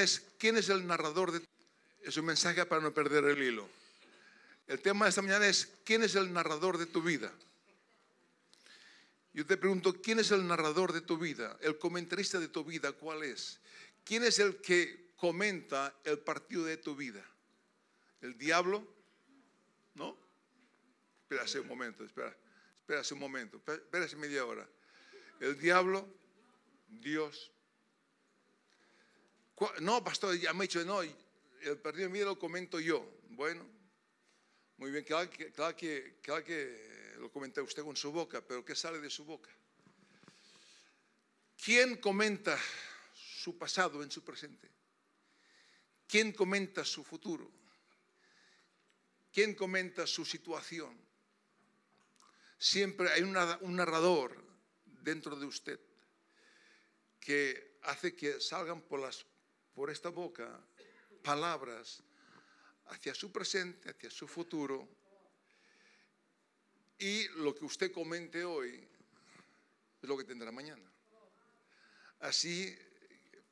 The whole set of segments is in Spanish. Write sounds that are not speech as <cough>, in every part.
es quién es el narrador de es un mensaje para no perder el hilo. El tema de esta mañana es quién es el narrador de tu vida. Yo te pregunto, ¿quién es el narrador de tu vida? El comentarista de tu vida, ¿cuál es? ¿Quién es el que comenta el partido de tu vida? ¿El diablo? ¿No? Espérase un momento, espera, espérase un momento, espérase media hora. ¿El diablo? Dios. No, pastor, ya me he dicho, no, el partido de vida lo comento yo. Bueno, muy bien, claro que, claro que, claro que lo comenta usted con su boca, pero ¿qué sale de su boca? ¿Quién comenta su pasado en su presente? ¿Quién comenta su futuro? ¿Quién comenta su situación? Siempre hay un narrador dentro de usted que hace que salgan por, las, por esta boca palabras hacia su presente, hacia su futuro. Y lo que usted comente hoy es lo que tendrá mañana. Así,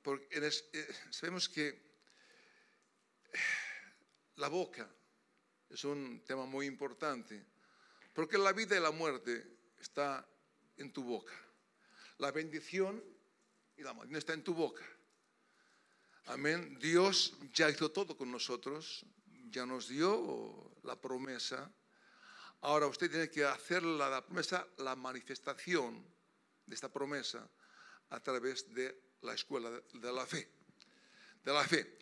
porque eh, sabemos que la boca es un tema muy importante, porque la vida y la muerte está en tu boca. La bendición y la maldición está en tu boca. Amén. Dios ya hizo todo con nosotros, ya nos dio la promesa. Ahora usted tiene que hacer la, promesa, la manifestación de esta promesa a través de la escuela de la fe. De la fe.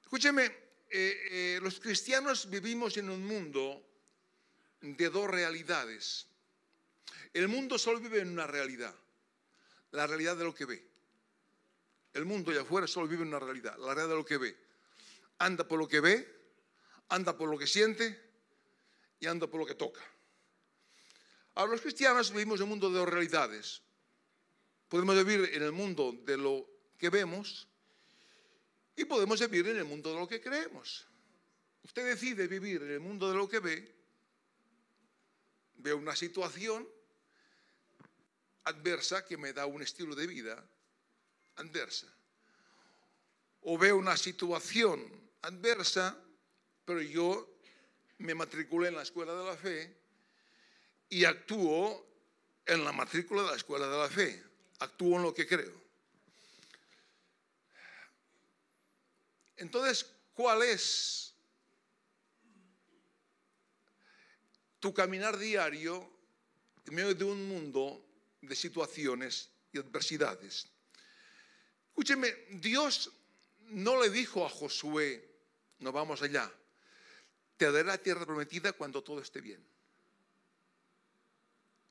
Escúcheme, eh, eh, los cristianos vivimos en un mundo de dos realidades. El mundo solo vive en una realidad, la realidad de lo que ve. El mundo allá afuera solo vive una realidad, la realidad de lo que ve. Anda por lo que ve, anda por lo que siente y anda por lo que toca. Ahora, los cristianos vivimos en un mundo de dos realidades. Podemos vivir en el mundo de lo que vemos y podemos vivir en el mundo de lo que creemos. Usted decide vivir en el mundo de lo que ve, ve una situación adversa que me da un estilo de vida adversa. O veo una situación adversa, pero yo me matriculé en la escuela de la fe y actúo en la matrícula de la escuela de la fe. Actúo en lo que creo. Entonces, ¿cuál es tu caminar diario en medio de un mundo de situaciones y adversidades? Escúcheme, Dios no le dijo a Josué, no vamos allá, te daré la tierra prometida cuando todo esté bien.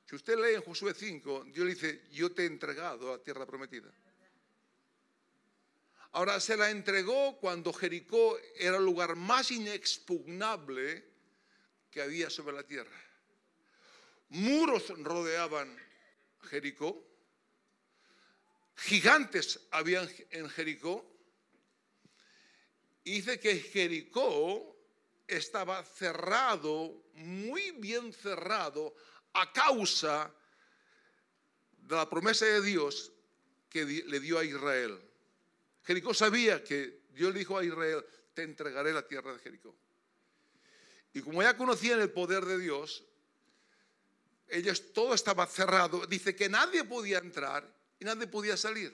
Si usted lee en Josué 5, Dios le dice, yo te he entregado la tierra prometida. Ahora se la entregó cuando Jericó era el lugar más inexpugnable que había sobre la tierra. Muros rodeaban Jericó gigantes habían en Jericó. dice que Jericó estaba cerrado, muy bien cerrado, a causa de la promesa de Dios que le dio a Israel. Jericó sabía que Dios le dijo a Israel, te entregaré la tierra de Jericó. Y como ya conocían el poder de Dios, ellos todo estaba cerrado. Dice que nadie podía entrar y nadie podía salir.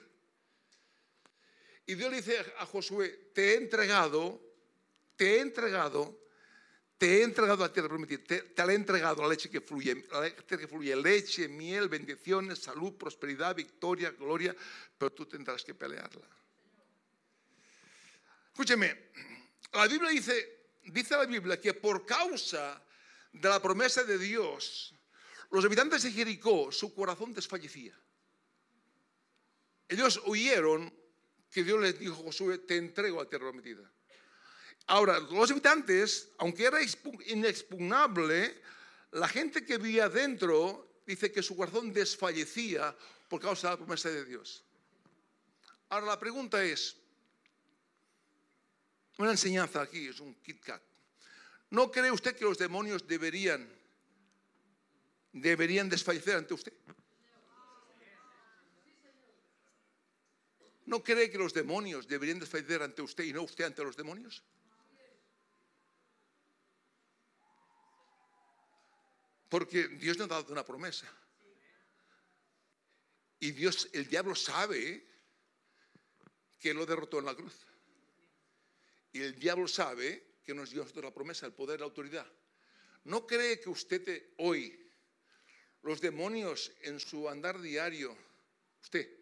Y Dios le dice a Josué, te he entregado, te he entregado, te he entregado a tierra prometida, te, te he entregado la leche que fluye, la leche que fluye, leche, miel, bendiciones, salud, prosperidad, victoria, gloria, pero tú tendrás que pelearla. Escúcheme, la Biblia dice, dice la Biblia que por causa de la promesa de Dios, los habitantes de Jericó, su corazón desfallecía. Ellos huyeron que Dios les dijo Josué, te entrego a tierra prometida. Ahora, los habitantes, aunque era inexpugnable, la gente que vivía dentro dice que su corazón desfallecía por causa de la promesa de Dios. Ahora la pregunta es, una enseñanza aquí, es un Kit Kat. ¿No cree usted que los demonios deberían, deberían desfallecer ante usted? ¿No cree que los demonios deberían desfallecer ante usted y no usted ante los demonios? Porque Dios nos ha dado una promesa. Y Dios, el diablo sabe que lo derrotó en la cruz. Y el diablo sabe que nos dio la promesa, el poder, la autoridad. ¿No cree que usted hoy, los demonios en su andar diario, usted,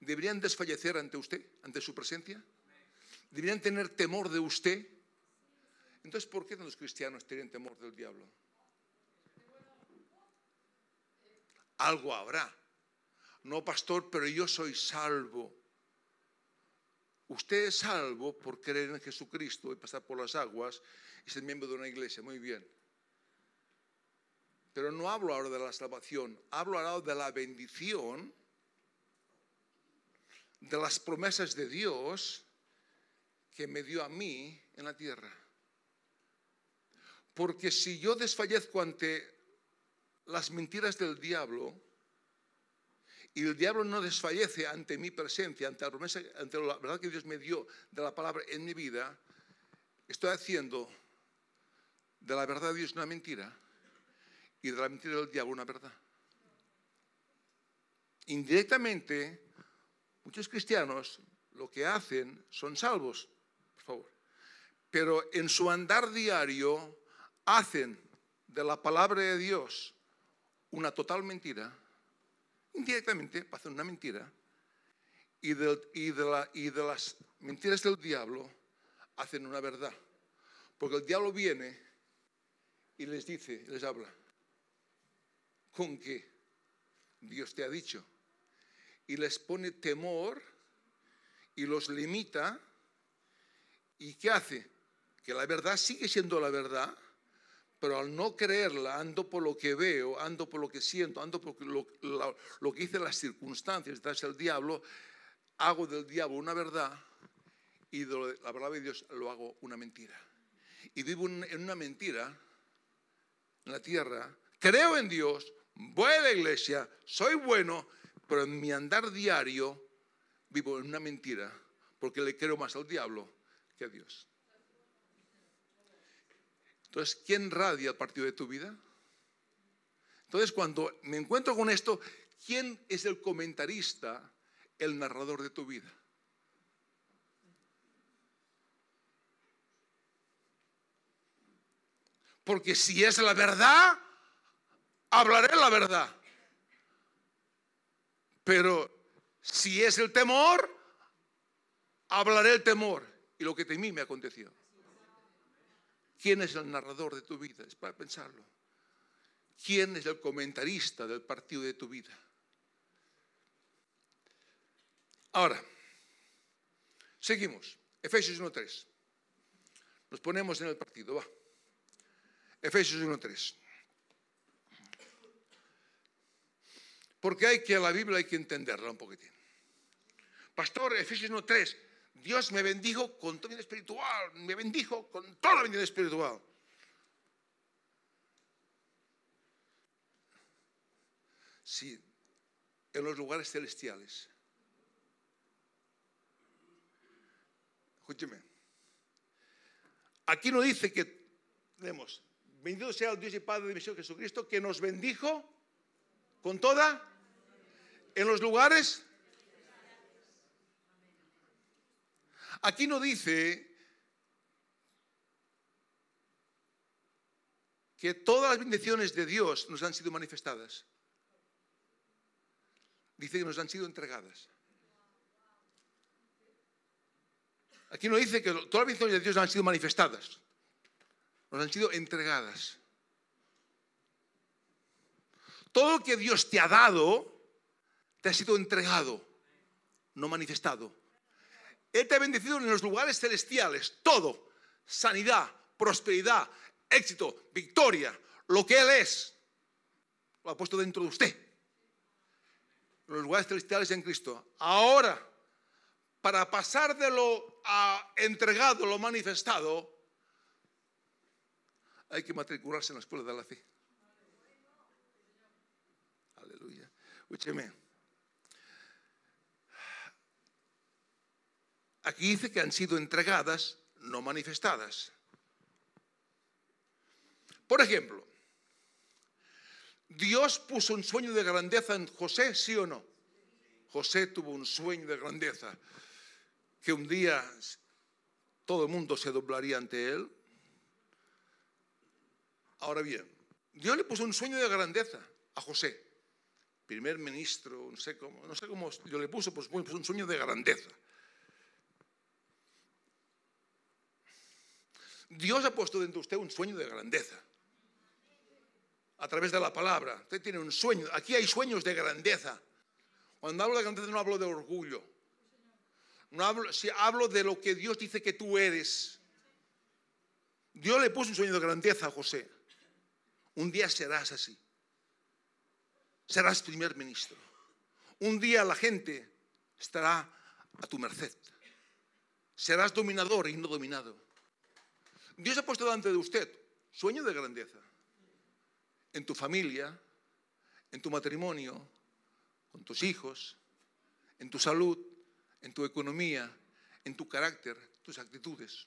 deberían desfallecer ante usted, ante su presencia? ¿Deberían tener temor de usted? Entonces, ¿por qué los cristianos tienen temor del diablo? Algo habrá. No, pastor, pero yo soy salvo. Usted es salvo por creer en Jesucristo y pasar por las aguas y ser miembro de una iglesia. Muy bien. Pero no hablo ahora de la salvación, hablo ahora de la bendición, de las promesas de Dios que me dio a mí en la tierra. Porque si yo desfallezco ante las mentiras del diablo, y el diablo no desfallece ante mi presencia, ante la verdad que Dios me dio de la palabra en mi vida, estoy haciendo de la verdad de Dios una mentira y de la mentira del diablo una verdad. Indirectamente, muchos cristianos lo que hacen son salvos, por favor, pero en su andar diario hacen de la palabra de Dios una total mentira indirectamente hacer una mentira y de, y, de y de las mentiras del diablo hacen una verdad. Porque el diablo viene y les dice, les habla, con que Dios te ha dicho. Y les pone temor y los limita. ¿Y qué hace? Que la verdad sigue siendo la verdad, pero al no creerla, ando por lo que veo, ando por lo que siento, ando por lo, lo, que dicen las circunstancias detrás del diablo, hago del diablo una verdad y de la verdad de Dios lo hago una mentira. Y vivo en una mentira en la tierra, creo en Dios, voy a la iglesia, soy bueno, pero en mi andar diario vivo en una mentira porque le creo más al diablo que a Dios. Entonces, ¿quién radia el partido de tu vida? Entonces, cuando me encuentro con esto, ¿quién es el comentarista, el narrador de tu vida? Porque si es la verdad, hablaré la verdad. Pero si es el temor, hablaré el temor. Y lo que temí me aconteció. ¿Quién es el narrador de tu vida? Es para pensarlo. ¿Quién es el comentarista del partido de tu vida? Ahora, seguimos. Efesios 1.3. Nos ponemos en el partido, va. Efesios 1.3. Porque hay que, la Biblia hay que entenderla un poquitín. Pastor, Efesios 1.3. Dios me bendijo con todo bien espiritual, me bendijo con toda la bendición espiritual. Sí, en los lugares celestiales. Escúcheme. Aquí no dice que, vemos, bendito sea el Dios y Padre de mi Señor Jesucristo, que nos bendijo con toda en los lugares Aquí no dice que todas las bendiciones de Dios nos han sido manifestadas. Dice que nos han sido entregadas. Aquí no dice que todas las bendiciones de Dios han sido manifestadas. Nos han sido entregadas. Todo lo que Dios te ha dado te ha sido entregado, no manifestado. Él te ha bendecido en los lugares celestiales, todo, sanidad, prosperidad, éxito, victoria, lo que Él es, lo ha puesto dentro de usted. Los lugares celestiales en Cristo. Ahora, para pasar de lo entregado, lo manifestado, hay que matricularse en la escuela de la fe. Aleluya. Escúcheme. Aquí dice que han sido entregadas, no manifestadas. Por ejemplo, Dios puso un sueño de grandeza en José, sí o no. José tuvo un sueño de grandeza, que un día todo el mundo se doblaría ante él. Ahora bien, Dios le puso un sueño de grandeza a José, primer ministro, no sé cómo, Dios le puso, pues puso un sueño de grandeza. Dios ha puesto dentro de usted un sueño de grandeza a través de la palabra. Usted tiene un sueño. Aquí hay sueños de grandeza. Cuando hablo de grandeza no hablo de orgullo. No hablo, si hablo de lo que Dios dice que tú eres. Dios le puso un sueño de grandeza a José. Un día serás así. Serás primer ministro. Un día la gente estará a tu merced. Serás dominador y no dominado. Dios ha puesto delante de usted sueño de grandeza en tu familia, en tu matrimonio, con tus hijos, en tu salud, en tu economía, en tu carácter, tus actitudes.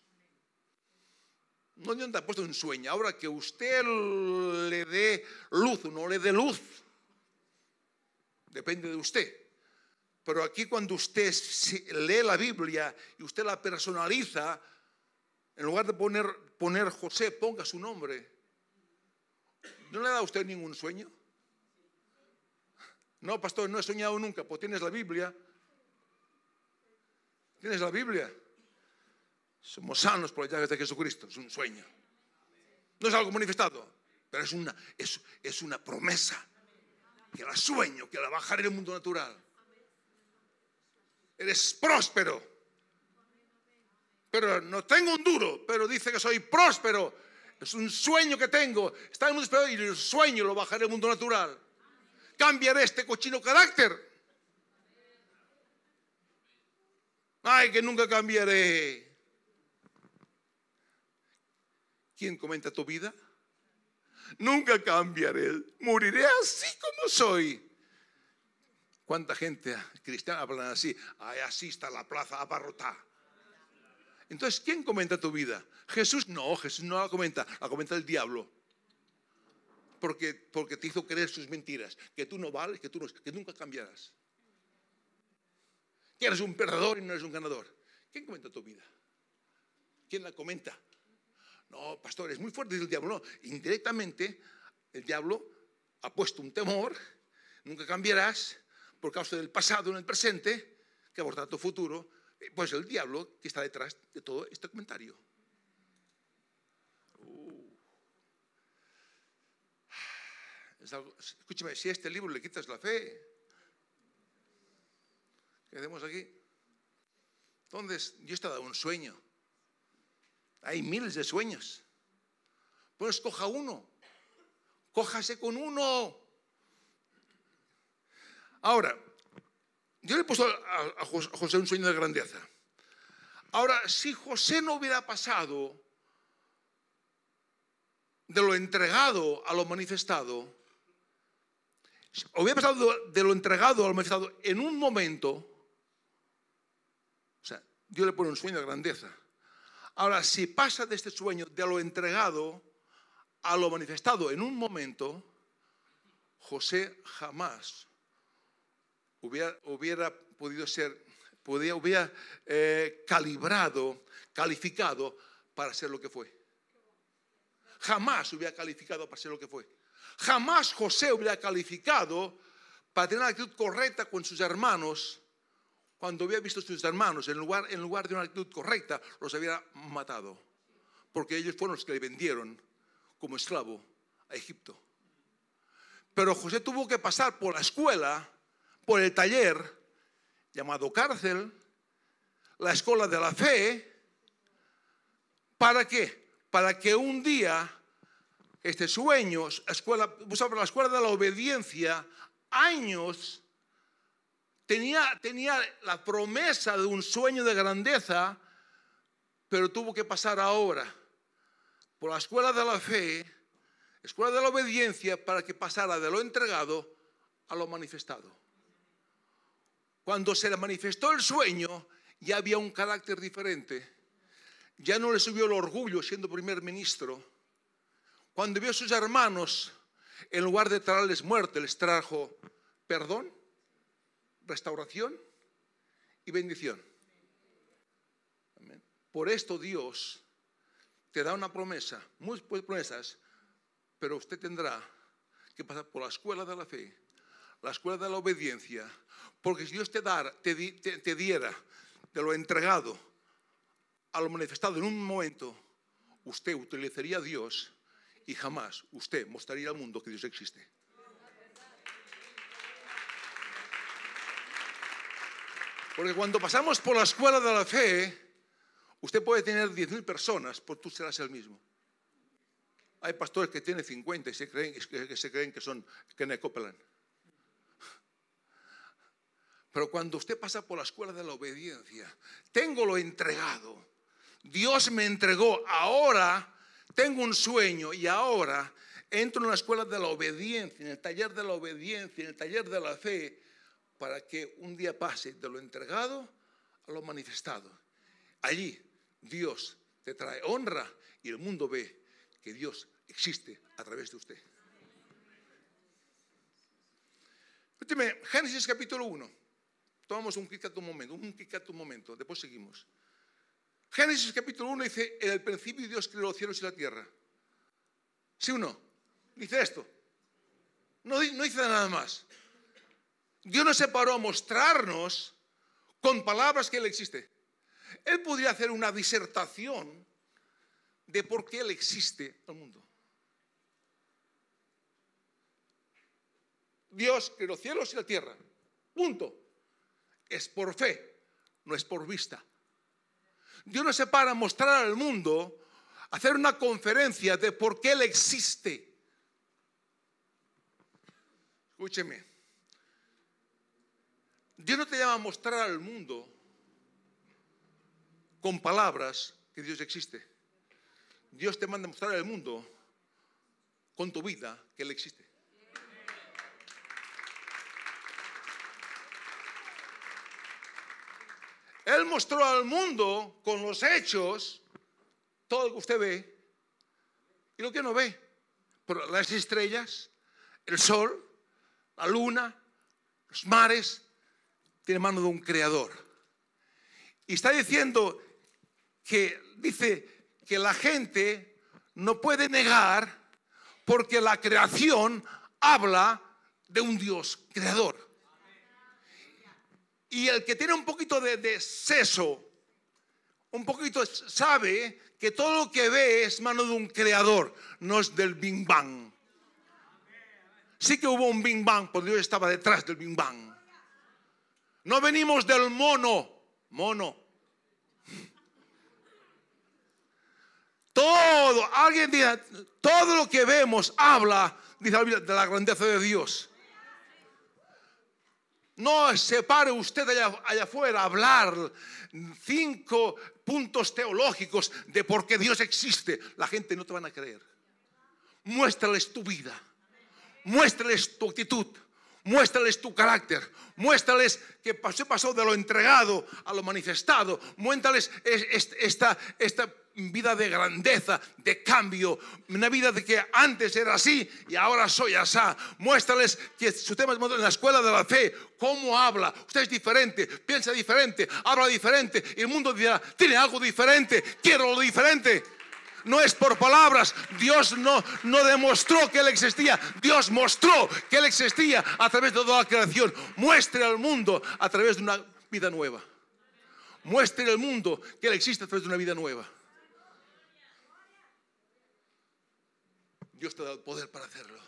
No Dios te ha puesto un sueño. Ahora que usted le dé luz o no le dé luz, depende de usted. Pero aquí cuando usted lee la Biblia y usted la personaliza, en lugar de poner, poner José, ponga su nombre. ¿No le da a usted ningún sueño? No, pastor, no he soñado nunca. Pues tienes la Biblia. Tienes la Biblia. Somos sanos por las llaves de Jesucristo. Es un sueño. No es algo manifestado, pero es una, es, es una promesa. Que la sueño, que la bajaré en el mundo natural. Eres próspero. Pero no tengo un duro, pero dice que soy próspero es un sueño que tengo. Está en el mundo y el sueño lo bajaré al mundo natural. Cambiaré este cochino carácter. Ay, que nunca cambiaré. ¿Quién comenta tu vida? Nunca cambiaré. Moriré así como soy. ¿Cuánta gente cristiana habla así? Ay, así está la plaza abarrotada. Entonces, ¿quién comenta tu vida? Jesús no, Jesús no la comenta, la comenta el diablo. Porque, porque te hizo creer sus mentiras, que tú no vales, que tú que nunca cambiarás. Que eres un perdedor y no eres un ganador. ¿Quién comenta tu vida? ¿Quién la comenta? No, pastor, es muy fuerte el diablo. No, indirectamente el diablo ha puesto un temor, nunca cambiarás por causa del pasado en el presente, que abordará tu futuro, pues el diablo que está detrás de todo este comentario. Uh. escúcheme, si a este libro le quitas la fe, ¿qué hacemos aquí? Entonces, Dios te ha dado un sueño. Hay miles de sueños. Pues coja uno. Cójase con uno. Ahora, yo le he puesto a José un sueño de grandeza. Ahora, si José no hubiera pasado de lo entregado a lo manifestado, hubiera pasado de lo entregado a lo manifestado en un momento, o sea, Dios le pone un sueño de grandeza. Ahora, si pasa de este sueño de lo entregado a lo manifestado en un momento, José jamás hubiera, podido ser, podía, hubiera eh, calibrado, calificado para ser lo que fue. Jamás hubiera calificado para ser lo que fue. Jamás José hubiera calificado para tener la actitud correcta con sus hermanos cuando hubiera visto a sus hermanos, en lugar, en lugar de una actitud correcta, los hubiera matado. Porque ellos fueron los que le vendieron como esclavo a Egipto. Pero José tuvo que pasar por la escuela por el taller llamado cárcel, la escuela de la fe, ¿para qué? Para que un día este sueño, escuela, la escuela de la obediencia, años, tenía, tenía la promesa de un sueño de grandeza, pero tuvo que pasar ahora por la escuela de la fe, escuela de la obediencia, para que pasara de lo entregado a lo manifestado cuando se le manifestó el sueño ya había un carácter diferente. Ya no le subió el orgullo siendo primer ministro. Cuando vio a sus hermanos, en lugar de traerles muerte, les trajo perdón, restauración y bendición. Por esto Dios te da una promesa, muchas promesas, pero usted tendrá que pasar por la escuela de la fe, la escuela de la obediencia, porque si Dios te, te diera de lo entregado a lo manifestado en un momento, usted utilizaría a Dios y jamás usted mostraría al mundo que Dios existe. Porque cuando pasamos por la escuela de la fe, usted puede tener 10.000 personas, pues tú serás el mismo. Hay pastores que tienen 50 y se creen que, se creen que son que Copeland. Pero cuando usted pasa por la escuela de la obediencia, tengo lo entregado. Dios me entregó, ahora tengo un sueño y ahora entro en la escuela de la obediencia, en el taller de la obediencia, en el taller de la fe, para que un día pase de lo entregado a lo manifestado. Allí Dios te trae honra y el mundo ve que Dios existe a través de usted. Génesis capítulo 1. Tomamos un clic tu momento, un clic tu momento, después seguimos. Génesis capítulo 1 dice, en el principio Dios creó los cielos y la tierra. ¿Sí o no? Dice esto. No, dice nada más. Dios no se paró a mostrarnos con palabras que Él existe. Él podría hacer una disertación de por qué Él existe el mundo. Dios creó los cielos y la tierra. Punto. Es por fe, no es por vista. Dios no se para a mostrar al mundo, hacer una conferencia de por qué Él existe. Escúcheme. Dios no te llama a mostrar al mundo con palabras que Dios existe. Dios te manda a mostrar al mundo con tu vida que Él existe. Él mostró al mundo con los hechos todo lo que usted ve y lo que no ve. Pero las estrellas, el sol, la luna, los mares, tiene mano de un creador. Y está diciendo que dice que la gente no puede negar porque la creación habla de un Dios creador. Y el que tiene un poquito de, de seso, un poquito sabe que todo lo que ve es mano de un creador, no es del Bing Bang. Sí que hubo un Bing Bang, porque Dios estaba detrás del Bing Bang. No venimos del mono, mono. Todo, alguien diga, todo lo que vemos habla, dice de la grandeza de Dios. No se pare usted allá, allá afuera a hablar cinco puntos teológicos de por qué Dios existe. La gente no te van a creer. Muéstrales tu vida. Muéstrales tu actitud muéstrales tu carácter, muéstrales que pasó, pasó de lo entregado a lo manifestado, muéstrales esta, esta vida de grandeza, de cambio, una vida de que antes era así y ahora soy así. Muéstrales que su tema es en la escuela de la fe, cómo habla, usted es diferente, piensa diferente, habla diferente, y el mundo dirá, tiene algo diferente, quiero lo diferente no es por palabras. Dios no, no demostró que Él existía. Dios mostró que Él existía a través de toda la creación. Muestre al mundo a través de una vida nueva. Muestre al mundo que Él existe a través de una vida nueva. Dios te da el poder para hacerlo.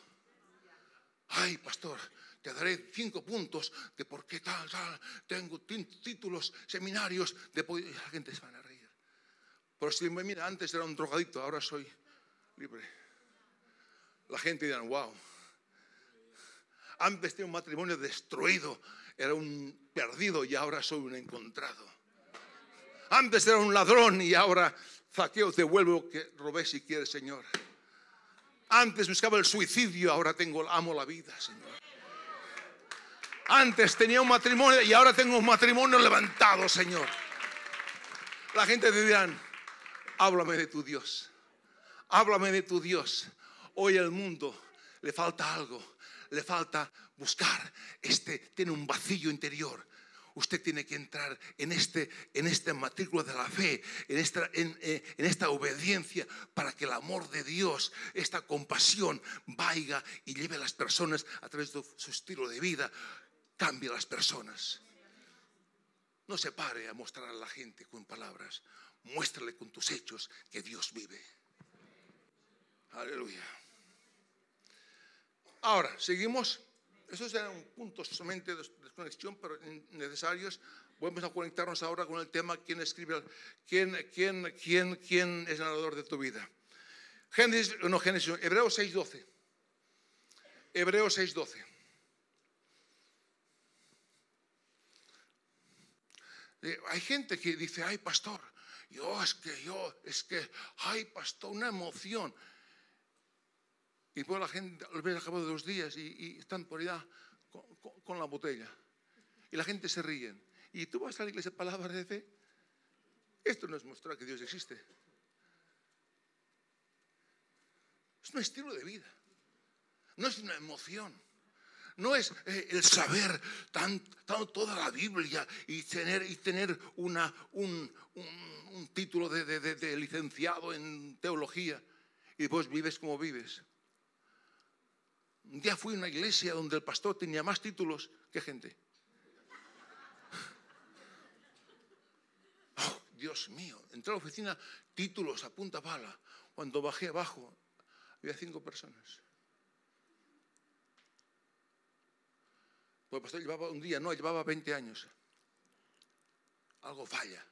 Ay, pastor, te daré cinco puntos de por qué tal, tal. Tengo títulos, seminarios de La gente se van a pero si me mira, antes era un drogadito, ahora soy libre. La gente dirá, wow. Antes tenía un matrimonio destruido, era un perdido y ahora soy un encontrado. Antes era un ladrón y ahora zaqueo, devuelvo lo que robé si quieres, Señor. Antes buscaba el suicidio, ahora tengo, amo la vida, Señor. Antes tenía un matrimonio y ahora tengo un matrimonio levantado, Señor. la gente te dirán, háblame de tu Dios, háblame de tu Dios. Hoy el mundo le falta algo, le falta buscar, este tiene un vacío interior. Usted tiene que entrar en este, en este matrícula de la fe, en esta, en, eh, en esta obediencia, para que el amor de Dios, esta compasión, vaya y lleve a las personas a través de su estilo de vida, cambie a las personas. No se pare a mostrar a la gente con palabras, muéstrale con tus hechos que Dios vive. Aleluya. Ahora, seguimos. Esos eran puntos solamente de desconexión, pero necesarios. Vamos a conectarnos ahora con el tema quién escribe, quién, quién, quién, quién es el narrador de tu vida. Génesis, no, Génesis, Hebreos 6.12. Hebreos 6.12. Hay gente que dice, ay pastor, yo es que yo, es que, ay pastor, una emoción. Y después la gente lo ve al cabo de dos días y, están por allá con, la botella. Y la gente se ríe. ¿Y tú vas a la iglesia palabra de fe? Esto no es mostrar que Dios existe. Es un estilo de vida. No es una emoción. No es eh, el saber tan, toda la Biblia y tener, y tener una, un, título de, licenciado en teología y después vives como vives. Un día fui a una iglesia donde el pastor tenía más títulos que gente. <laughs> Oh, Dios mío, entré a la oficina, títulos a punta pala. Cuando bajé abajo, había cinco personas. Pues el pastor llevaba un día, no, llevaba 20 años. Algo falla.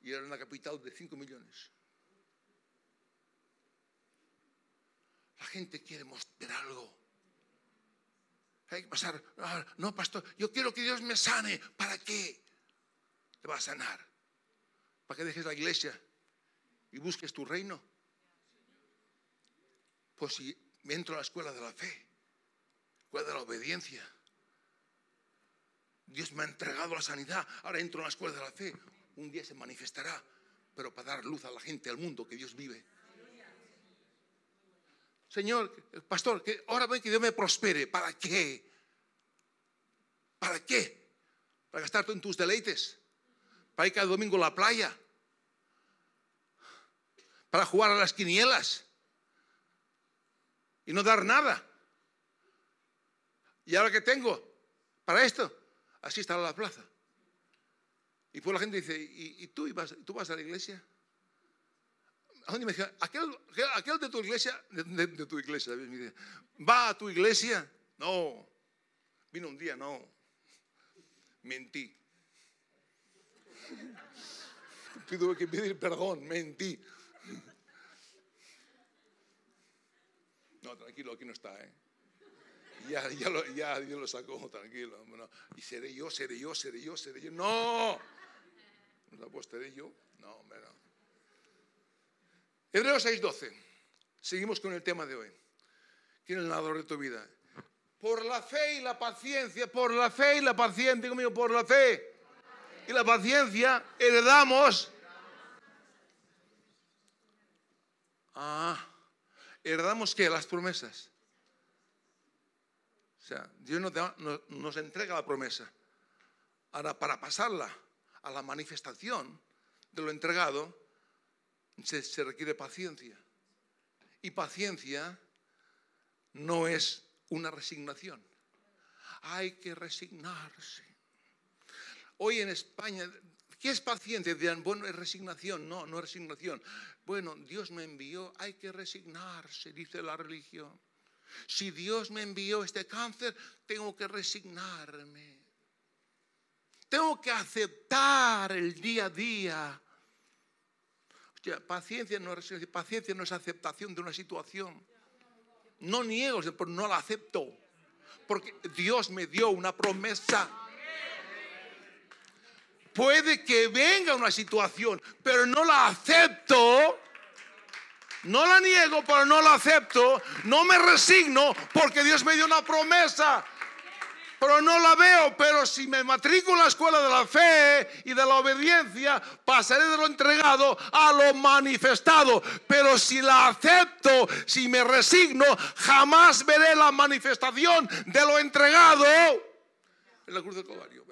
Y era una capital de 5 millones. La gente quiere mostrar algo. Hay que pasar, ah, no, pastor, yo quiero que Dios me sane. ¿Para qué? Te va a sanar. ¿Para que dejes la iglesia y busques tu reino? Pues si entro a la escuela de la fe ¿Cuál de la obediencia? Dios me ha entregado la sanidad, ahora entro en la escuela de la fe. Un día se manifestará, pero para dar luz a la gente, al mundo que Dios vive. Señor, pastor, que ahora ven que Dios me prospere. ¿Para qué? ¿Para qué? ¿Para gastarte en tus deleites? ¿Para ir cada domingo a la playa? ¿Para jugar a las quinielas? Y no dar nada. ¿Y ahora qué tengo? Para esto. Así está la plaza. Y pues la gente dice, ¿y, tú, tú vas a la iglesia? A me dice, aquel, de tu iglesia, de, tu iglesia, ¿va a tu iglesia? No. Vino un día, no. Mentí. <laughs> Tuve que pedir perdón, mentí. No, tranquilo, aquí no está, ¿eh? ya, ya, lo, ya Dios lo sacó, tranquilo. y seré yo, seré yo, seré yo, seré yo. No, no seré yo. No, hombre, no. Hebreos 6:12. Seguimos con el tema de hoy. ¿Quién es el nadador de tu vida? Por la fe y la paciencia, por la fe y la paciencia, conmigo, por la fe y la paciencia heredamos. Ah, heredamos qué? Las promesas. O sea, Dios nos, entrega la promesa. Ahora, para pasarla a la manifestación de lo entregado, se, requiere paciencia. Y paciencia no es una resignación. Hay que resignarse. Hoy en España, ¿qué es paciencia? Dirán, bueno, es resignación. No, no es resignación. Bueno, Dios me envió, hay que resignarse, dice la religión. Si Dios me envió este cáncer, tengo que resignarme. Tengo que aceptar el día a día. Paciencia no, es, paciencia no es aceptación de una situación. No niego, pero no la acepto. Porque Dios me dio una promesa. Puede que venga una situación, pero no la acepto no la niego, pero no la acepto. No me resigno porque Dios me dio una promesa. Pero no la veo. Pero si me matriculo en la escuela de la fe y de la obediencia, pasaré de lo entregado a lo manifestado. Pero si la acepto, si me resigno, jamás veré la manifestación de lo entregado en la cruz del Calvario.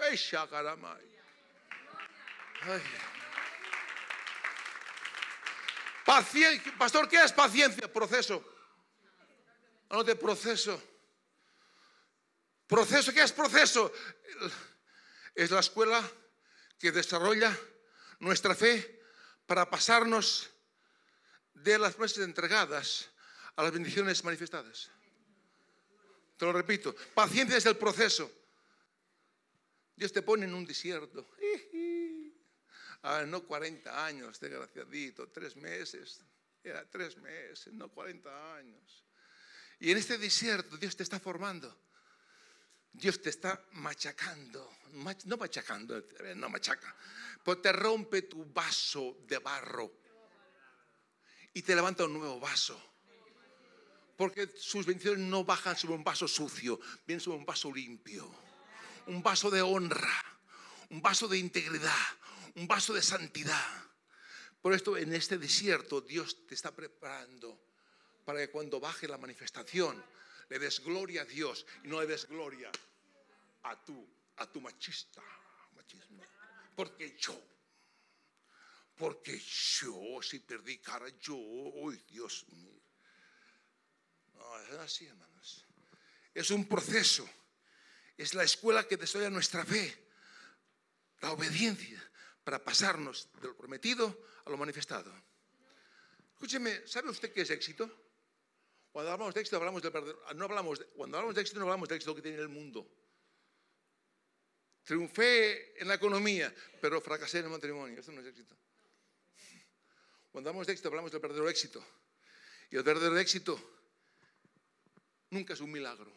Paciencia. Pastor, ¿qué es paciencia? Proceso. de proceso. Proceso, ¿qué es proceso? Es la escuela que desarrolla nuestra fe para pasarnos de las promesas entregadas a las bendiciones manifestadas. Te lo repito, paciencia es el proceso. Dios te pone en un desierto. <laughs> Ah, no 40 años, desgraciadito, tres meses. Era tres meses, no 40 años. Y en este desierto Dios te está formando. Dios te está machacando. No machacando, no machaca. Pues te rompe tu vaso de barro. Y te levanta un nuevo vaso. Porque sus bendiciones no bajan sobre un vaso sucio, vienen sobre un vaso limpio. Un vaso de honra, un vaso de integridad, un vaso de santidad. Por esto en este desierto Dios te está preparando para que cuando baje la manifestación le des gloria a Dios y no le des gloria a tu, a tu machista. Machismo. Porque yo, porque yo, si perdí cara, yo, uy, Dios mío. No, es así, hermanos. Es un proceso. Es la escuela que desarrolla nuestra fe, la obediencia para pasarnos de lo prometido a lo manifestado. Escúcheme, ¿sabe usted qué es éxito? Cuando hablamos de éxito, hablamos de, no hablamos cuando hablamos de éxito, no hablamos de éxito que tiene el mundo. Triunfé en la economía, pero fracasé en el matrimonio. Eso no es éxito. Cuando hablamos de éxito, hablamos del verdadero éxito. Y el verdadero éxito nunca es un milagro.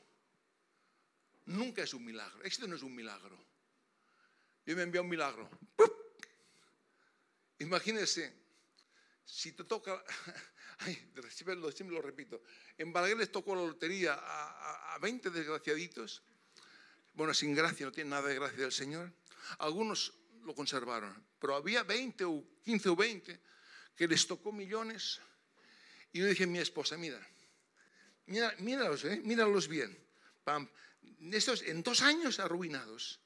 Nunca es un milagro. Éxito no es un milagro. Yo me envié un milagro. Imagínense, si te toca, <laughs> siempre lo, repito, en Balaguer les tocó la lotería a, 20 desgraciaditos, bueno, sin gracia, no tiene nada de gracia del Señor, algunos lo conservaron, pero había 20 o 15 o 20 que les tocó millones. Y yo dije a mi esposa, mira, mira míralos, ¿eh? míralos bien, Estos en dos años arruinados,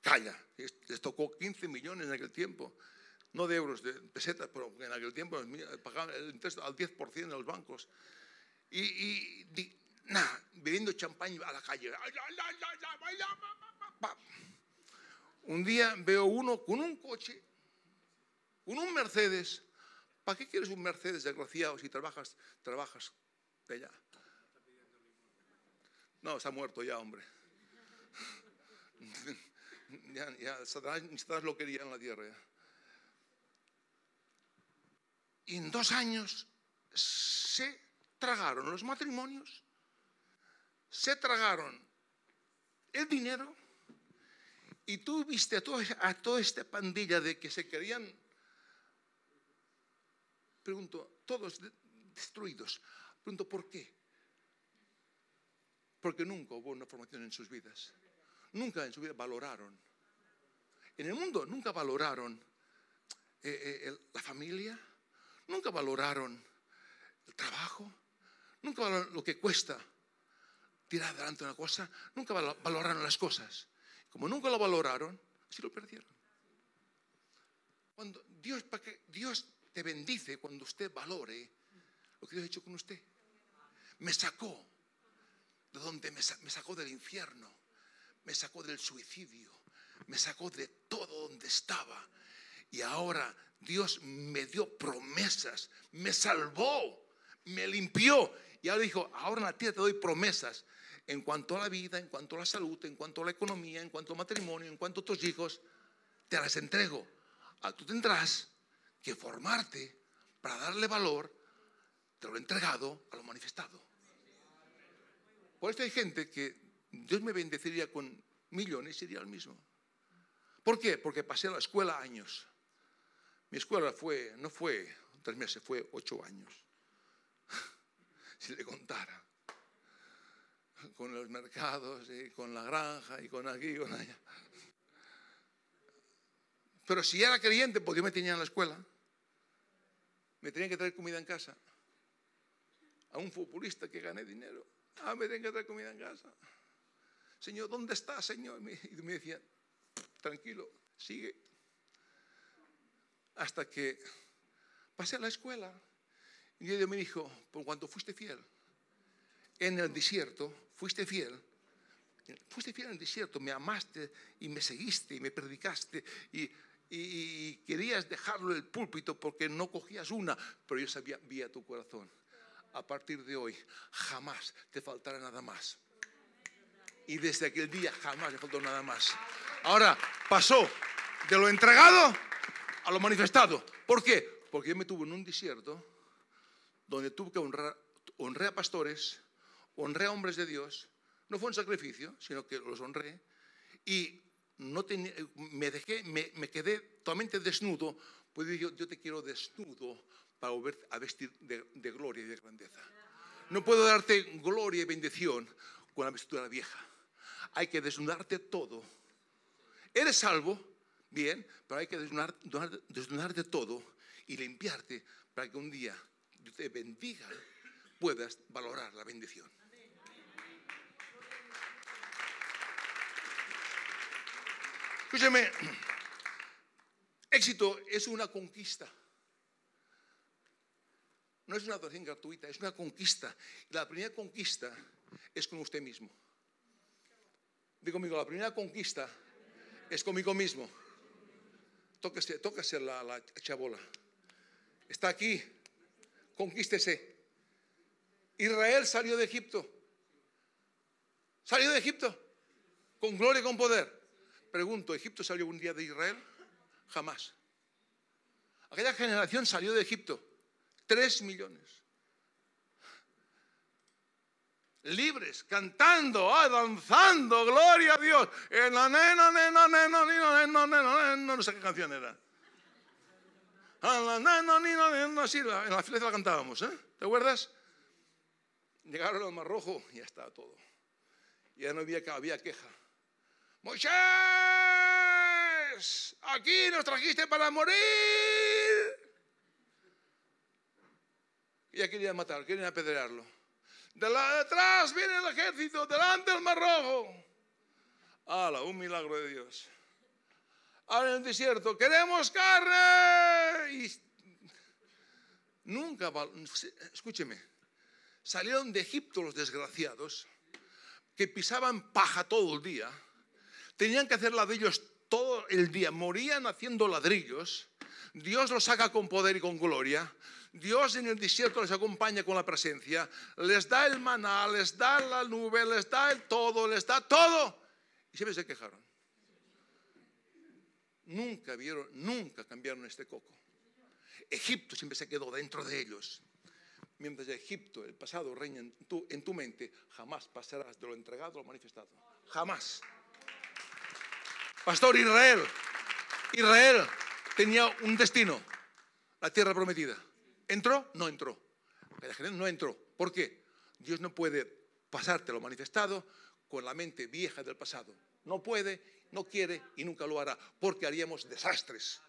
calla, les tocó 15 millones en aquel tiempo no de euros, de pesetas, pero en aquel tiempo pagaban el interés al 10% en los bancos. Y, nada, bebiendo champán a la calle. Un día veo uno con un coche, con un Mercedes. ¿Para qué quieres un Mercedes, desgraciado, si trabajas, trabajas de allá? No, está muerto ya, hombre. <laughs> Ya, ya Satanás, lo quería en la tierra. Y en dos años se tragaron los matrimonios, se tragaron el dinero y tú viste a, toda esta pandilla de que se querían, pregunto, todos destruidos. Pregunto, ¿por qué? Porque nunca hubo una formación en sus vidas. Nunca en su vida valoraron. En el mundo nunca valoraron eh, eh, la familia, nunca valoraron el trabajo, nunca valoraron lo que cuesta tirar adelante una cosa, nunca valoraron las cosas. Como nunca lo valoraron, así lo perdieron. Cuando Dios, para que Dios te bendice cuando usted valore lo que Dios ha hecho con usted. Me sacó de donde me sacó del infierno, me sacó del suicidio, me sacó de todo donde estaba. Y ahora Dios me dio promesas, me salvó, me limpió. Y ahora dijo, ahora en la tierra te doy promesas en cuanto a la vida, en cuanto a la salud, en cuanto a la economía, en cuanto al matrimonio, en cuanto a tus hijos, te las entrego. Ah, tú tendrás que formarte para darle valor de lo entregado a lo manifestado. Por esto hay gente que Dios me bendeciría con millones y sería el mismo. ¿Por qué? Porque pasé a la escuela años. Mi escuela fue, no fue tres meses, fue ocho años. <laughs> si le contara. con los mercados y con la granja y con aquí y con allá. Pero si era creyente, ¿por qué me tenían en la escuela? Me tenían que traer comida en casa. A un futbolista que gané dinero. Ah, me tienen que traer comida en casa. Señor, ¿dónde está, Señor? Y me decía, tranquilo, sigue. Hasta que pasé a la escuela y Dios me dijo, por cuanto fuiste fiel en el desierto, fuiste fiel, fuiste fiel en el desierto, me amaste y me seguiste y me predicaste y, querías dejarlo el púlpito porque no cogías una, pero yo sabía, vía tu corazón. A partir de hoy, jamás te faltará nada más. Y desde aquel día jamás me faltó nada más. Ahora pasó de lo entregado a lo manifestado. ¿Por qué? Porque yo me tuve en un desierto donde tuve que honrar, honré a pastores, honré a hombres de Dios. No fue un sacrificio, sino que los honré. Y no me, dejé, me, quedé totalmente desnudo. Pues yo, yo te quiero desnudo para volver a vestir de, de gloria y de grandeza. No puedo darte gloria y bendición con la vestidura vieja. Hay que desnudarte todo. Eres salvo, bien, pero hay que desnudarte todo y limpiarte para que un día te bendiga, puedas valorar la bendición. Escúcheme, éxito es una conquista. No es una adoración gratuita, es una conquista. La primera conquista es con usted mismo. Digo conmigo, la primera conquista es conmigo mismo. Tóquese, la, la chabola. Está aquí, conquístese. Israel salió de Egipto. Salió de Egipto con gloria y con poder. Pregunto, ¿Egipto salió un día de Israel? Jamás. Aquella generación salió de Egipto. Tres millones. Libres, cantando, danzando, gloria a Dios. No sé qué canción era. En la fiesta la cantábamos, ¿eh? ¿Te acuerdas? Llegaron al Mar Rojo y ya estaba todo. Ya no había, había queja. Moisés, aquí nos trajiste para morir. Y ya querían matar, querían apedrearlo. De la detrás viene el ejército, delante del mar rojo. ¡Hala! Un milagro de Dios. Ahora en el desierto, queremos carne. Y nunca, escúcheme, salieron de Egipto los desgraciados que pisaban paja todo el día Tenían que hacer ladrillos todo el día, morían haciendo ladrillos. Dios los saca con poder y con gloria. Dios en el desierto les acompaña con la presencia, les da el maná, les da la nube, les da el todo, les da todo. Y siempre se quejaron. Nunca vieron, nunca cambiaron este coco. Egipto siempre se quedó dentro de ellos. Mientras Egipto, el pasado, reina en tu, en tu mente, jamás pasarás de lo entregado a lo manifestado. Jamás. Pastor Israel, Israel tenía un destino, la tierra prometida. ¿Entró? No entró. No entró. ¿Por qué? Dios no puede pasarte lo manifestado con la mente vieja del pasado. No puede, no quiere y nunca lo hará, porque haríamos desastres.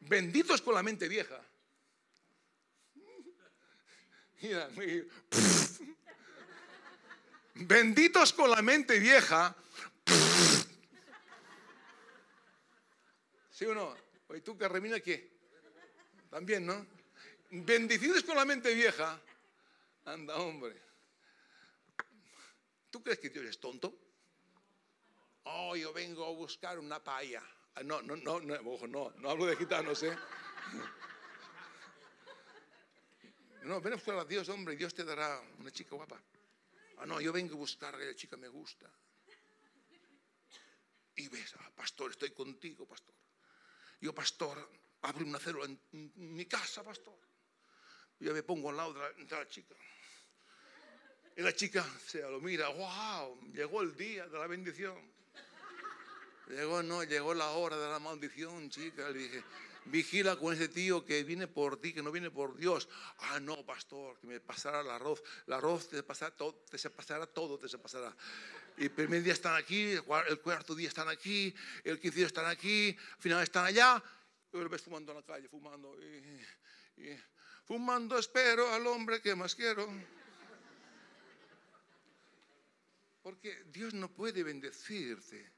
Benditos con la mente vieja. <laughs> <laughs> benditos con la mente vieja <laughs> ¿Sí o no? ¿Y tú, Carremina, qué? También, ¿no? Bendecidos con la mente vieja. Anda, hombre. ¿Tú crees que Dios es tonto? Oh, yo vengo a buscar una paella. Ah, no, no, no, no, ojo, no, no hablo de gitanos, ¿eh? No, ven a buscar a Dios, hombre, Dios te dará una chica guapa. Ah, no, yo vengo a buscar a la chica me gusta. Y ves, ah, pastor, estoy contigo, pastor. Yo, pastor, abro una célula en, mi casa, pastor. Yo me pongo al lado de la, chica. Y la chica se lo mira, wow, llegó el día de la bendición. Llegó, no, llegó la hora de la maldición, chica. Le dije, Vigila con ese tío que viene por ti, que no viene por Dios. Ah, no, pastor, que me pasará el arroz. El arroz te pasará todo, te se pasará todo, te se pasará. Y el primer día están aquí, el cuarto día están aquí, el quince día están aquí, al final están allá. Y lo ves fumando en la calle, fumando. Y, fumando espero al hombre que más quiero. Porque Dios no puede bendecirte.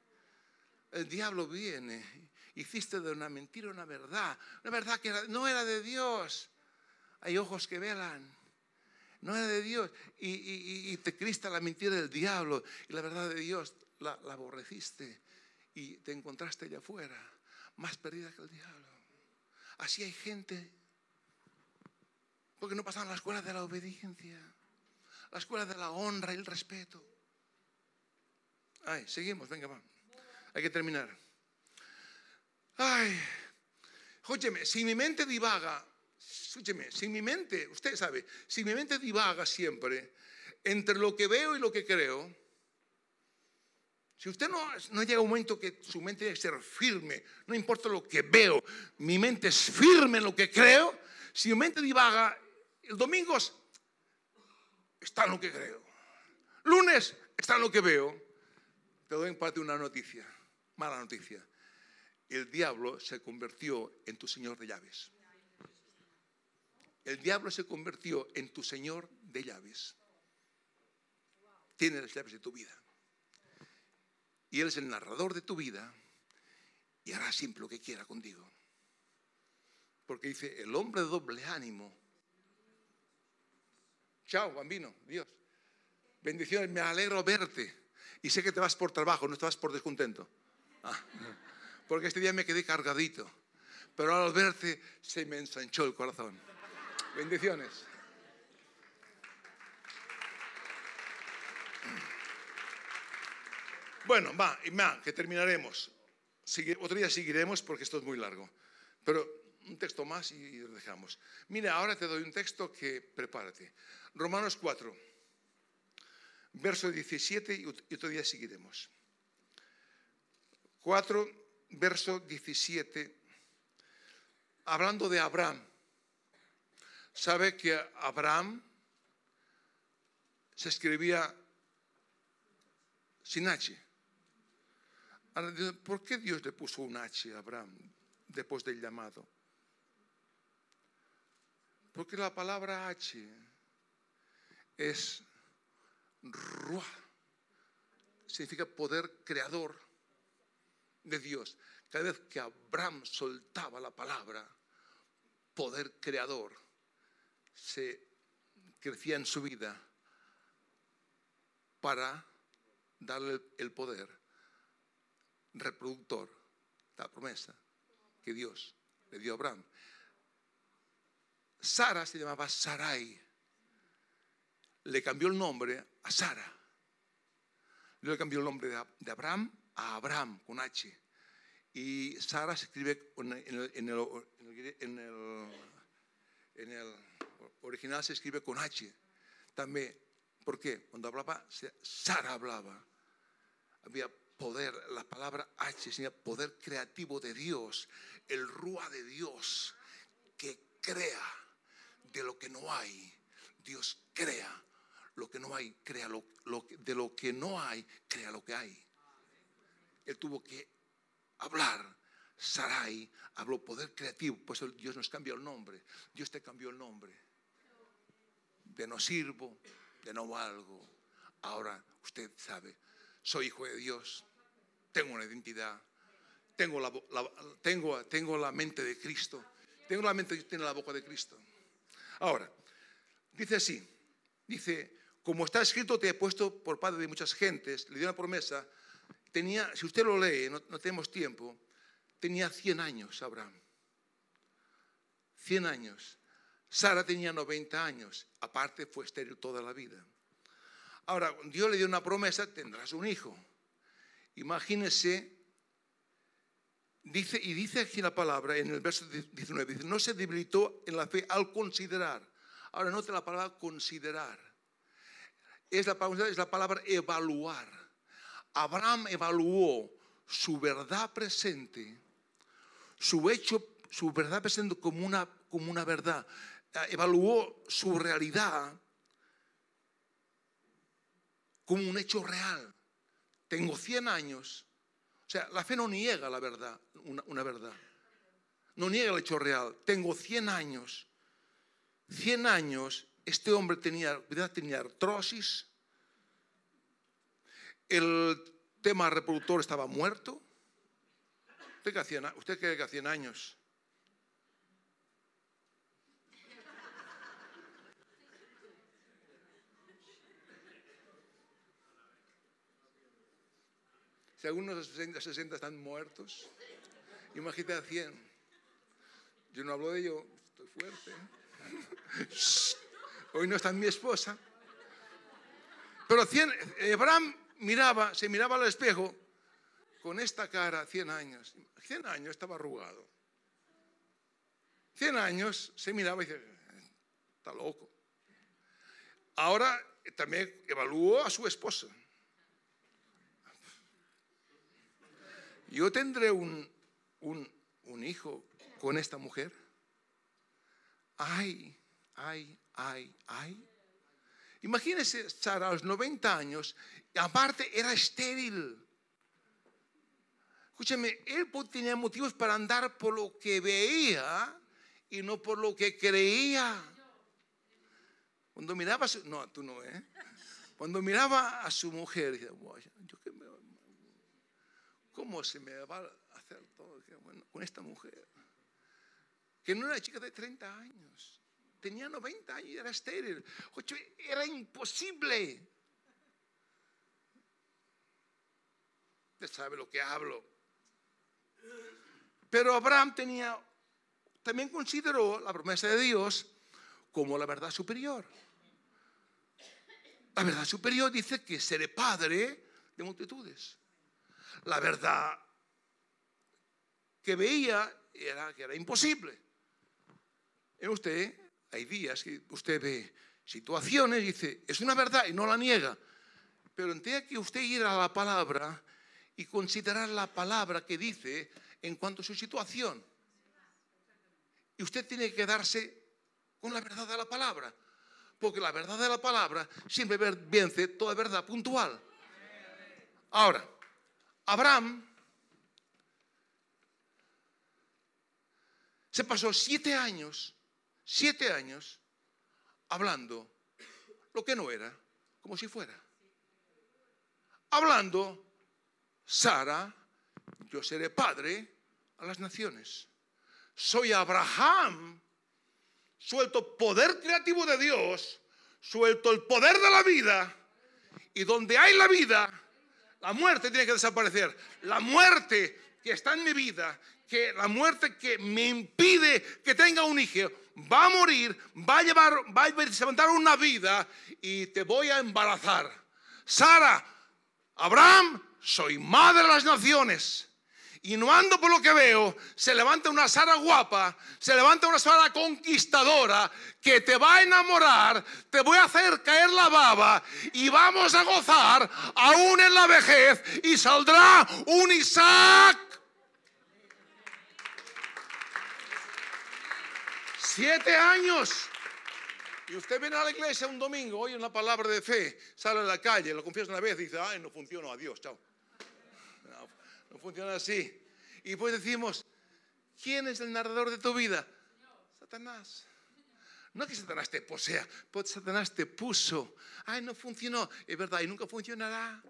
El diablo viene hiciste de una mentira una verdad, una verdad que no era de Dios. Hay ojos que velan, no era de Dios. Y, te crista la mentira del diablo y la verdad de Dios la, aborreciste y te encontraste allá afuera, más perdida que el diablo. Así hay gente, porque no pasaron la escuela de la obediencia, la escuela de la honra y el respeto. Ay, seguimos, venga, va. Hay que terminar. Ay, escúcheme, si mi mente divaga, escúcheme, si mi mente, usted sabe, si mi mente divaga siempre entre lo que veo y lo que creo, si usted no, llega un momento que su mente debe ser firme, no importa lo que veo, mi mente es firme en lo que creo, si mi mente divaga, el domingo está en lo que creo, lunes está en lo que veo, te doy en parte una noticia, mala noticia el diablo se convirtió en tu señor de llaves. El diablo se convirtió en tu señor de llaves. Tiene las llaves de tu vida. Y él es el narrador de tu vida y hará siempre lo que quiera contigo. Porque dice, el hombre de doble ánimo. Chao, bambino, Dios. Bendiciones, me alegro verte. Y sé que te vas por trabajo, no te vas por descontento. Ah porque este día me quedé cargadito. Pero al verte se me ensanchó el corazón. Bendiciones. Bueno, va, y va, que terminaremos. otro día seguiremos porque esto es muy largo. Pero un texto más y lo dejamos. Mira, ahora te doy un texto que prepárate. Romanos 4, verso 17 y otro día seguiremos. 4, verso 17, hablando de Abraham. ¿Sabe que Abraham se escribía sin H? ¿Por qué Dios le puso un H a Abraham después del llamado? Porque la palabra H es Ruah, significa poder creador de Dios. Cada vez que Abraham soltaba la palabra, poder creador se crecía en su vida para darle el poder reproductor, la promesa que Dios le dio a Abraham. Sara se llamaba Sarai. Le cambió el nombre a Sara. Le cambió el nombre de Abraham a Abraham con H. Y Sara se escribe en el, en el, original se escribe con H. También, ¿por qué? Cuando hablaba, Sara hablaba. Había poder, la palabra H significa poder creativo de Dios, el rúa de Dios que crea de lo que no hay. Dios crea lo que no hay, crea lo, de lo que no hay, crea lo que hay. Él tuvo que hablar. Sarai habló poder creativo, pues Dios nos cambió el nombre. Dios te cambió el nombre. De no sirvo, de no valgo. Ahora usted sabe, soy hijo de Dios, tengo una identidad, tengo la, tengo, tengo la mente de Cristo, tengo la mente, tiene la boca de Cristo. Ahora, dice así, dice, como está escrito, te he puesto por padre de muchas gentes, le dio una promesa, tenía, si usted lo lee, no, tenemos tiempo, tenía 100 años Abraham. 100 años. Sara tenía 90 años, aparte fue estéril toda la vida. Ahora, Dios le dio una promesa, tendrás un hijo. Imagínese, dice, y dice aquí la palabra en el verso 19, dice, no se debilitó en la fe al considerar. Ahora note la palabra considerar. Es la, es la palabra evaluar. Abraham evaluó su verdad presente, su hecho su verdad presente como una, como una verdad. Eh, Evaluó su realidad como un hecho real. Tengo 100 años. O sea, la fe no niega la verdad, una, verdad. No niega el hecho real. Tengo 100 años. 100 años, este hombre tenía, tenía artrosis, el tema reproductor estaba muerto. ¿Usted, usted cree que hacía años? Si algunos de 60, 60 están muertos, imagínate a 100. Yo no hablo de ello, estoy fuerte. <laughs> Hoy no está mi esposa. Pero 100, Abraham miraba, se miraba al espejo con esta cara 100 años. 100 años estaba arrugado. 100 años se miraba y dice, está loco. Ahora también evaluó a su esposa. Yo tendré un, un, hijo con esta mujer. Ay, ay, ay, ay. Imagínese Sara a los 90 años, aparte era estéril. Escúcheme, él tenía motivos para andar por lo que veía y no por lo que creía. Cuando miraba a su, no, tú no, ¿eh? Cuando miraba a su mujer, ¿cómo se me va a hacer todo con esta mujer? Que no era chica de 30 años, tenía 90 años y era estéril. Era imposible. Usted sabe lo que hablo. Pero Abraham tenía, también consideró la promesa de Dios como la verdad superior. La verdad superior dice que seré padre de multitudes. La verdad que veía era que era imposible. En usted hay días que usted ve situaciones y dice, es una verdad y no la niega. Pero entiende que usted ir a la palabra y considerar la palabra que dice en cuanto a su situación. Y usted tiene que quedarse con la verdad de la palabra. Porque la verdad de la palabra siempre vence toda verdad puntual. Ahora, Abraham se pasó siete años, siete años, hablando lo que no era, como si fuera. Hablando, Sara, yo seré padre a las naciones. Soy Abraham, suelto poder creativo de Dios, suelto el poder de la vida, y donde hay la vida, la muerte tiene que desaparecer. La muerte que está en mi vida, que la muerte que me impide que tenga un hijo, va a morir, va a llevar, va a levantar una vida y te voy a embarazar. Sara, Abraham, soy madre de las naciones. Y no ando por lo que veo, se levanta una Sara guapa, se levanta una Sara conquistadora que te va a enamorar, te voy a hacer caer la baba y vamos a gozar aún en la vejez y saldrá un Isaac. Siete años. Y usted viene a la iglesia un domingo, oye una palabra de fe, sale a la calle, lo confiesa una vez dice, ay, no funciona, adiós, chao. No funciona así. Y pues decimos, ¿quién es el narrador de tu vida? Satanás. No que Satanás te posea, pues Satanás te puso. Ay, no funcionó. Es verdad, y nunca funcionará.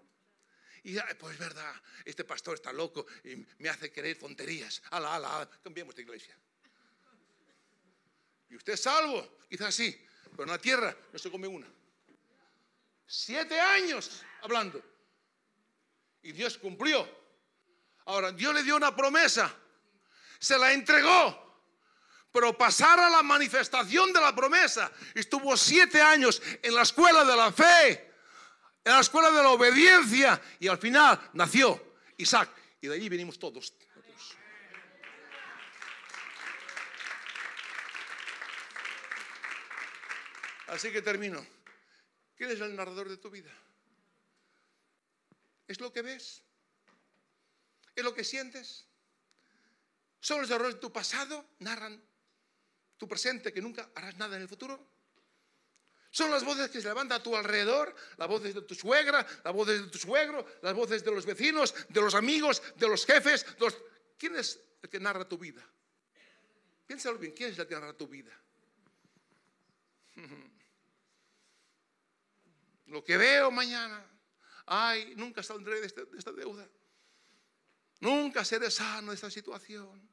Y pues es verdad, este pastor está loco y me hace creer tonterías. Ala, ala, ala. Cambiamos de iglesia. Y usted es salvo, quizás sí, pero en la tierra no se come una. Siete años hablando. Y Dios cumplió. Ahora, Dios le dio una promesa, se la entregó, pero pasar a la manifestación de la promesa, estuvo siete años en la escuela de la fe, en la escuela de la obediencia, y al final nació Isaac, y de allí venimos todos. Así que termino. ¿Quién es el narrador de tu vida? ¿Es lo que ves? ¿Es lo que sientes? ¿Son los errores de tu pasado? ¿Narran tu presente que nunca harás nada en el futuro? Son las voces que se levantan a tu alrededor, las voces de tu suegra, las voces de tu suegro, las voces de los vecinos, de los amigos, de los jefes. ¿Quién es el que narra tu vida? Piénsalo bien, ¿quién es el que narra tu vida? <laughs> Lo que veo mañana, ay, nunca saldré este, de, esta deuda. Nunca seré sano de esta situación.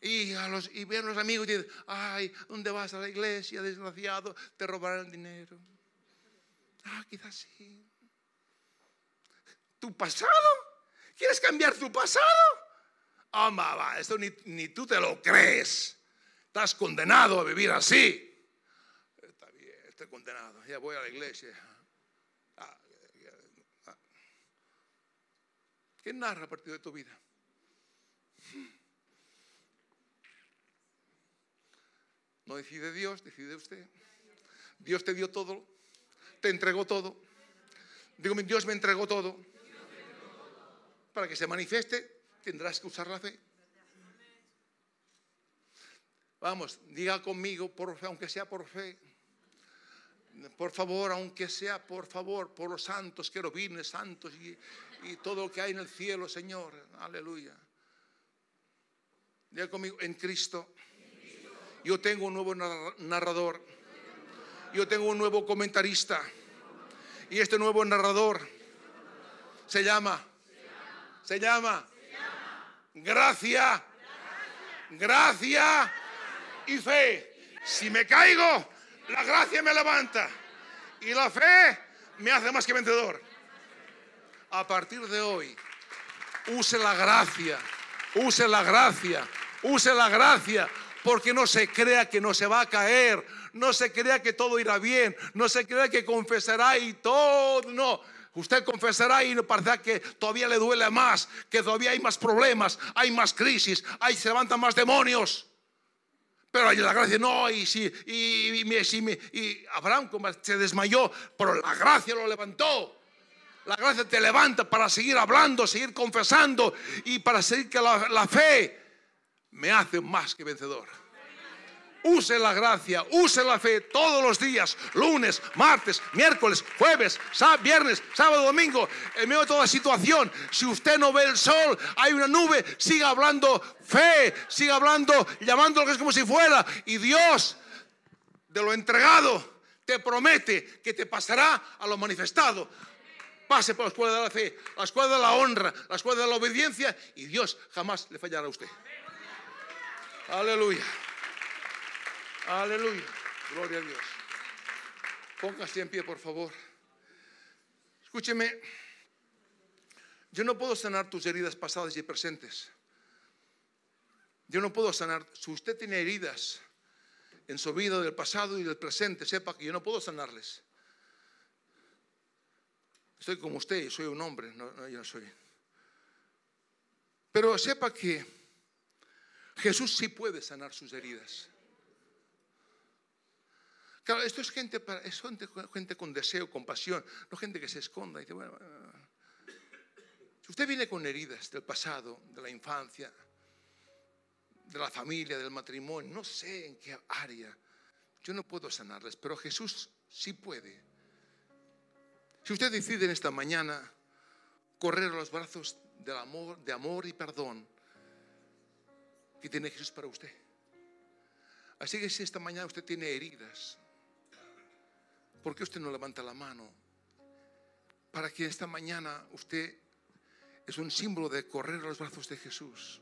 Y, a los, y ven los amigos y dicen, ay, ¿dónde vas a la iglesia, desgraciado? Te robarán el dinero. Ah, quizás sí. ¿Tu pasado? ¿Quieres cambiar tu pasado? Ah, va, esto ni, ni tú te lo crees. Estás condenado a vivir así. Está bien, estoy condenado. Ya voy a la iglesia. Ah, ah. ¿Quién narra a partir de tu vida? No decide Dios, decide usted. Dios te dio todo, te entregó todo. Digo, Dios me entregó todo. Para que se manifieste, tendrás que usar la fe. Vamos, diga conmigo, por aunque sea por fe. Por favor, aunque sea por favor, por los santos, querubines, santos y, y todo lo que hay en el cielo, Señor. Aleluya. Diga conmigo, en Cristo yo tengo un nuevo narrador. Yo tengo un nuevo comentarista. Y este nuevo narrador se llama, se llama, gracia, gracia y fe. Si me caigo, la gracia me levanta. Y la fe me hace más que vencedor. A partir de hoy, use la gracia, use la gracia, use la gracia porque no se crea que no se va a caer, no se crea que todo irá bien, no se crea que confesará y todo, no. Usted confesará y parecerá que todavía le duele más, que todavía hay más problemas, hay más crisis, hay, se levantan más demonios. Pero hay la gracia no, y si, y, y Abraham se desmayó, pero la gracia lo levantó. La gracia te levanta para seguir hablando, seguir confesando y para seguir que la fe me hace más que vencedor. Use la gracia, use la fe todos los días, lunes, martes, miércoles, jueves, viernes, sábado, domingo, en medio de toda situación. Si usted no ve el sol, hay una nube, siga hablando fe, siga hablando, llamando lo que es como si fuera. Y Dios, de lo entregado, te promete que te pasará a lo manifestado. Pase por la escuela de la fe, la escuela de la honra, la escuela de la obediencia y Dios jamás le fallará a usted. Aleluya. Aleluya. Gloria a Dios. Póngase en pie, por favor. Escúcheme. Yo no puedo sanar tus heridas pasadas y presentes. Yo no puedo sanar. Si usted tiene heridas en su vida del pasado y del presente, sepa que yo no puedo sanarles. Estoy como usted, soy un hombre, no, yo no soy. Pero sepa que Jesús sí puede sanar sus heridas. Claro, esto es gente, es gente, con deseo, con pasión, no gente que se esconda y dice, bueno, si usted viene con heridas del pasado, de la infancia, de la familia, del matrimonio, no sé en qué área, yo no puedo sanarles, pero Jesús sí puede. Si usted decide en esta mañana correr a los brazos del amor, de amor y perdón, que tiene Jesús para usted. Así que si esta mañana usted tiene heridas, ¿por qué usted no levanta la mano? Para que esta mañana usted es un símbolo de correr a los brazos de Jesús.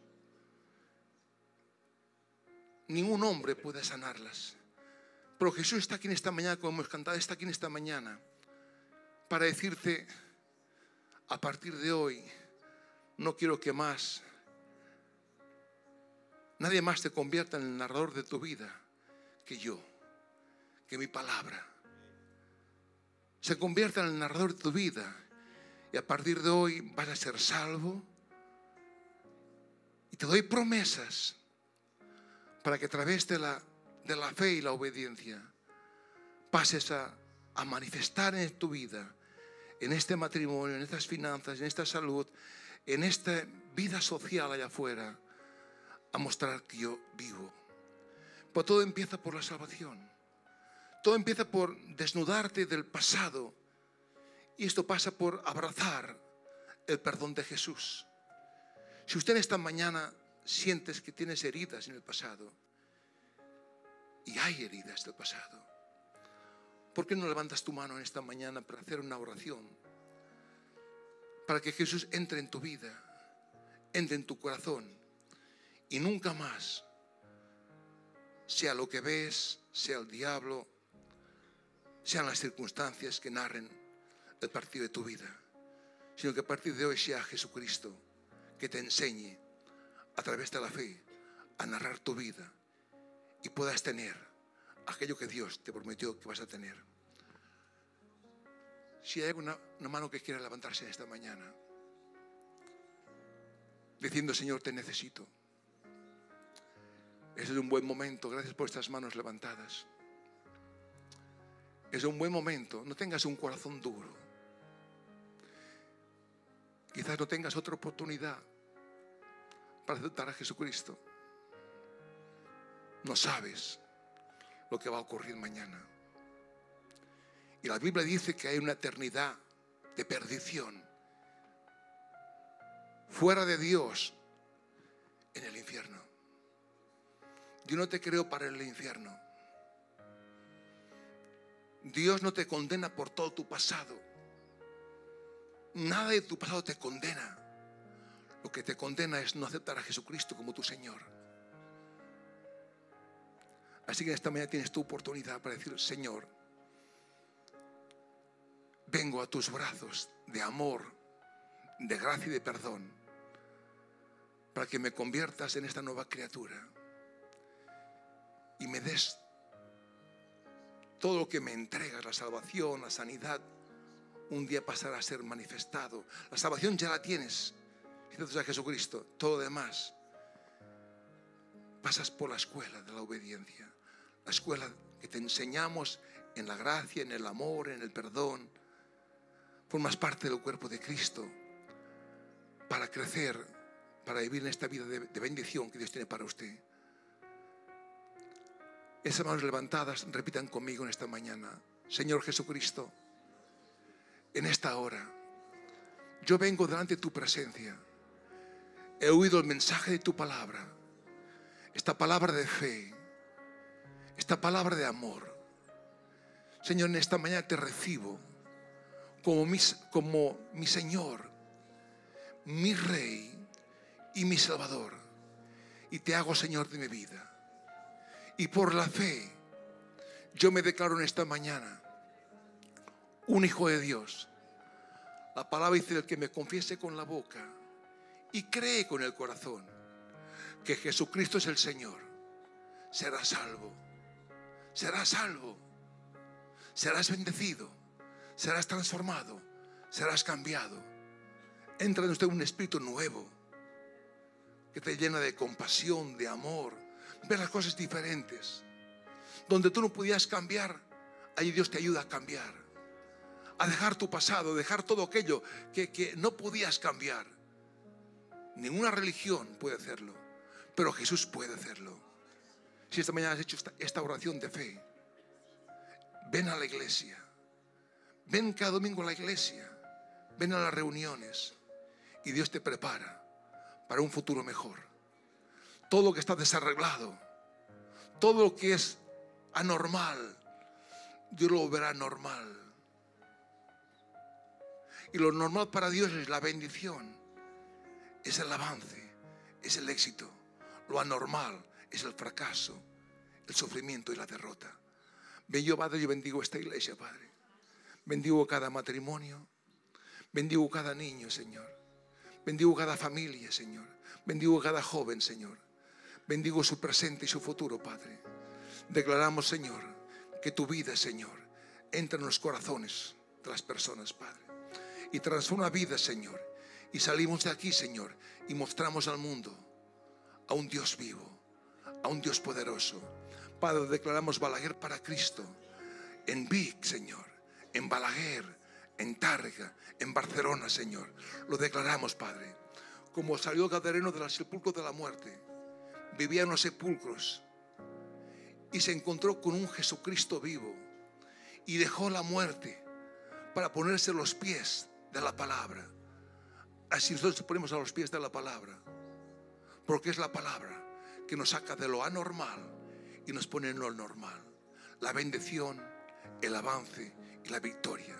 Ningún hombre puede sanarlas. Pero Jesús está aquí en esta mañana, como hemos cantado, está aquí en esta mañana para decirte, a partir de hoy, no quiero que más Nadie más te convierta en el narrador de tu vida que yo, que mi palabra. Se convierta en el narrador de tu vida y a partir de hoy vas a ser salvo. Y te doy promesas para que a través de la, de la fe y la obediencia pases a, a manifestar en tu vida, en este matrimonio, en estas finanzas, en esta salud, en esta vida social allá afuera a mostrar que yo vivo. Pues todo empieza por la salvación. Todo empieza por desnudarte del pasado. Y esto pasa por abrazar el perdón de Jesús. Si usted esta mañana sientes que tienes heridas en el pasado, y hay heridas del pasado, ¿por qué no levantas tu mano en esta mañana para hacer una oración? Para que Jesús entre en tu vida, entre en tu corazón y nunca más, sea lo que ves, sea el diablo, sean las circunstancias que narren el partido de tu vida, sino que a partir de hoy sea Jesucristo que te enseñe a través de la fe a narrar tu vida y puedas tener aquello que Dios te prometió que vas a tener. Si hay una, una mano que quiera levantarse esta mañana, diciendo, Señor, te necesito. Ese es un buen momento. Gracias por estas manos levantadas. Es un buen momento. No tengas un corazón duro. Quizás no tengas otra oportunidad para aceptar a Jesucristo. No sabes lo que va a ocurrir mañana. Y la Biblia dice que hay una eternidad de perdición fuera de Dios en el infierno. Yo no te creo para el infierno. Dios no te condena por todo tu pasado. Nada de tu pasado te condena. Lo que te condena es no aceptar a Jesucristo como tu Señor. Así que esta mañana tienes tu oportunidad para decir, Señor, vengo a tus brazos de amor, de gracia y de perdón, para que me conviertas en esta nueva criatura y me des todo lo que me entregas, la salvación, la sanidad, un día pasará a ser manifestado. La salvación ya la tienes. Gracias a Jesucristo. Todo lo demás pasas por la escuela de la obediencia. La escuela que te enseñamos en la gracia, en el amor, en el perdón. Formas parte del cuerpo de Cristo para crecer, para vivir en esta vida de, de bendición que Dios tiene para usted. Esas manos levantadas repitan conmigo en esta mañana. Señor Jesucristo, en esta hora, yo vengo delante de tu presencia. He oído el mensaje de tu palabra, esta palabra de fe, esta palabra de amor. Señor, en esta mañana te recibo como mi, como mi Señor, mi Rey y mi Salvador. Y te hago Señor de mi vida. Y por la fe, yo me declaro en esta mañana un hijo de Dios. La palabra dice el que me confiese con la boca y cree con el corazón que Jesucristo es el Señor, será salvo. Serás salvo. Serás bendecido. Serás transformado. Serás cambiado. Entra en usted un espíritu nuevo que te llena de compasión, de amor, ver las cosas diferentes. Donde tú no podías cambiar, ahí Dios te ayuda a cambiar. A dejar tu pasado, dejar todo aquello que, que no podías cambiar. Ninguna religión puede hacerlo, pero Jesús puede hacerlo. Si esta mañana has hecho esta, oración de fe, ven a la iglesia. Ven cada domingo a la iglesia. Ven a las reuniones. Y Dios te prepara para un futuro mejor todo lo que está desarreglado, todo lo que es anormal, Dios lo verá normal. Y lo normal para Dios es la bendición, es el avance, es el éxito. Lo anormal es el fracaso, el sufrimiento y la derrota. Yo, Padre, yo bendigo esta iglesia, Padre. Bendigo cada matrimonio. Bendigo cada niño, Señor. Bendigo cada familia, Señor. Bendigo cada joven, Señor. Bendigo su presente y su futuro, Padre. Declaramos, Señor, que tu vida, Señor, entra en los corazones de las personas, Padre. Y transforma vidas, Señor. Y salimos de aquí, Señor, y mostramos al mundo a un Dios vivo, a un Dios poderoso. Padre, declaramos Balaguer para Cristo. En Vic, Señor. En Balaguer, en Targa, en Barcelona, Señor. Lo declaramos, Padre como salió Gadareno del sepulcro de la muerte, vivía en los sepulcros y se encontró con un Jesucristo vivo y dejó la muerte para ponerse los pies de la palabra. Así nosotros ponemos a los pies de la palabra, porque es la palabra que nos saca de lo anormal y nos pone en lo normal. La bendición, el avance y la victoria.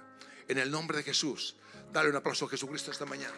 En el nombre de Jesús, dale un aplauso a Jesucristo esta mañana.